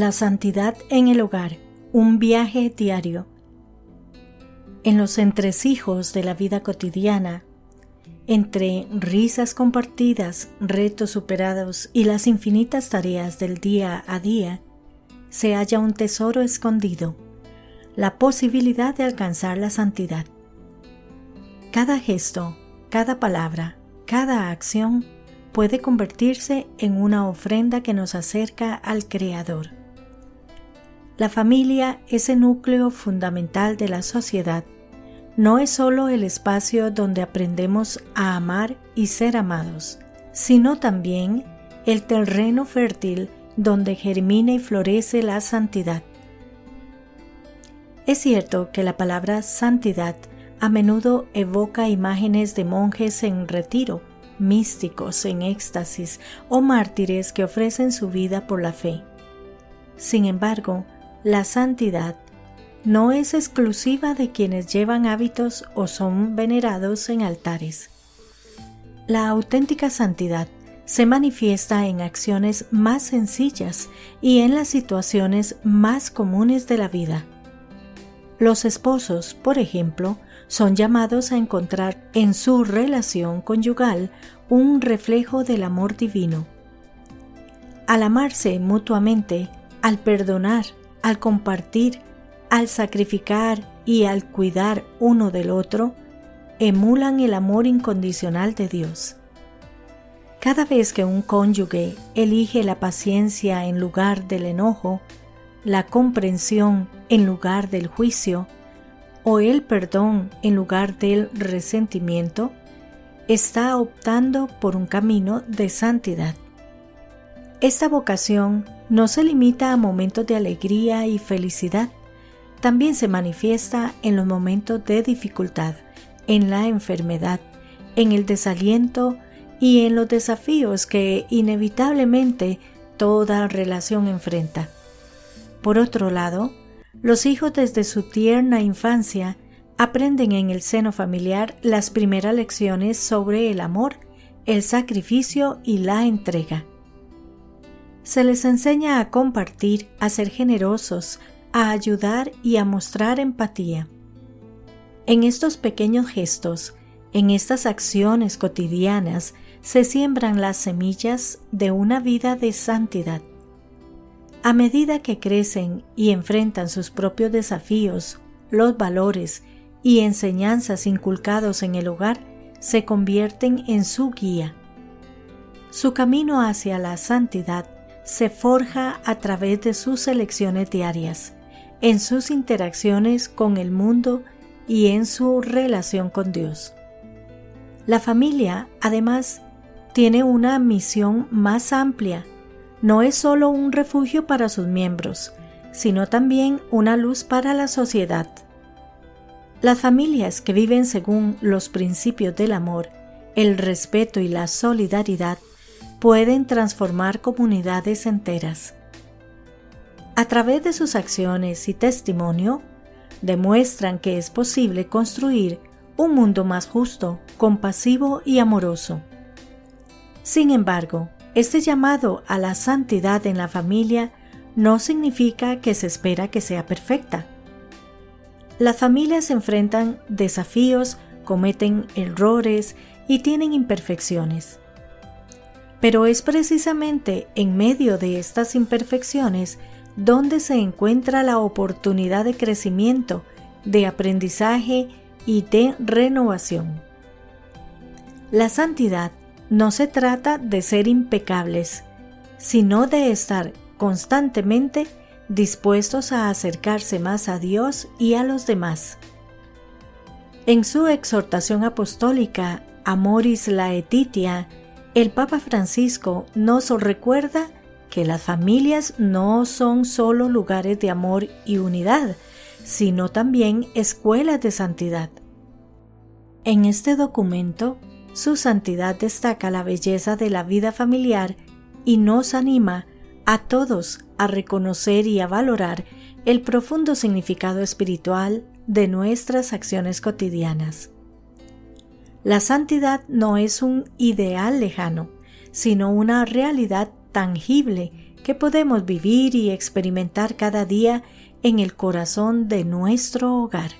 La santidad en el hogar, un viaje diario. En los entresijos de la vida cotidiana, entre risas compartidas, retos superados y las infinitas tareas del día a día, se halla un tesoro escondido, la posibilidad de alcanzar la santidad. Cada gesto, cada palabra, cada acción puede convertirse en una ofrenda que nos acerca al Creador. La familia es el núcleo fundamental de la sociedad. No es solo el espacio donde aprendemos a amar y ser amados, sino también el terreno fértil donde germina y florece la santidad. Es cierto que la palabra santidad a menudo evoca imágenes de monjes en retiro, místicos en éxtasis o mártires que ofrecen su vida por la fe. Sin embargo, la santidad no es exclusiva de quienes llevan hábitos o son venerados en altares. La auténtica santidad se manifiesta en acciones más sencillas y en las situaciones más comunes de la vida. Los esposos, por ejemplo, son llamados a encontrar en su relación conyugal un reflejo del amor divino. Al amarse mutuamente, al perdonar, al compartir, al sacrificar y al cuidar uno del otro, emulan el amor incondicional de Dios. Cada vez que un cónyuge elige la paciencia en lugar del enojo, la comprensión en lugar del juicio, o el perdón en lugar del resentimiento, está optando por un camino de santidad. Esta vocación no se limita a momentos de alegría y felicidad, también se manifiesta en los momentos de dificultad, en la enfermedad, en el desaliento y en los desafíos que inevitablemente toda relación enfrenta. Por otro lado, los hijos desde su tierna infancia aprenden en el seno familiar las primeras lecciones sobre el amor, el sacrificio y la entrega. Se les enseña a compartir, a ser generosos, a ayudar y a mostrar empatía. En estos pequeños gestos, en estas acciones cotidianas, se siembran las semillas de una vida de santidad. A medida que crecen y enfrentan sus propios desafíos, los valores y enseñanzas inculcados en el hogar se convierten en su guía. Su camino hacia la santidad se forja a través de sus elecciones diarias, en sus interacciones con el mundo y en su relación con Dios. La familia, además, tiene una misión más amplia no es solo un refugio para sus miembros, sino también una luz para la sociedad. Las familias que viven según los principios del amor, el respeto y la solidaridad pueden transformar comunidades enteras. A través de sus acciones y testimonio, demuestran que es posible construir un mundo más justo, compasivo y amoroso. Sin embargo, este llamado a la santidad en la familia no significa que se espera que sea perfecta. Las familias enfrentan desafíos, cometen errores y tienen imperfecciones. Pero es precisamente en medio de estas imperfecciones donde se encuentra la oportunidad de crecimiento, de aprendizaje y de renovación. La santidad no se trata de ser impecables, sino de estar constantemente dispuestos a acercarse más a Dios y a los demás. En su exhortación apostólica Amoris Laetitia, el Papa Francisco nos recuerda que las familias no son solo lugares de amor y unidad, sino también escuelas de santidad. En este documento su santidad destaca la belleza de la vida familiar y nos anima a todos a reconocer y a valorar el profundo significado espiritual de nuestras acciones cotidianas. La santidad no es un ideal lejano, sino una realidad tangible que podemos vivir y experimentar cada día en el corazón de nuestro hogar.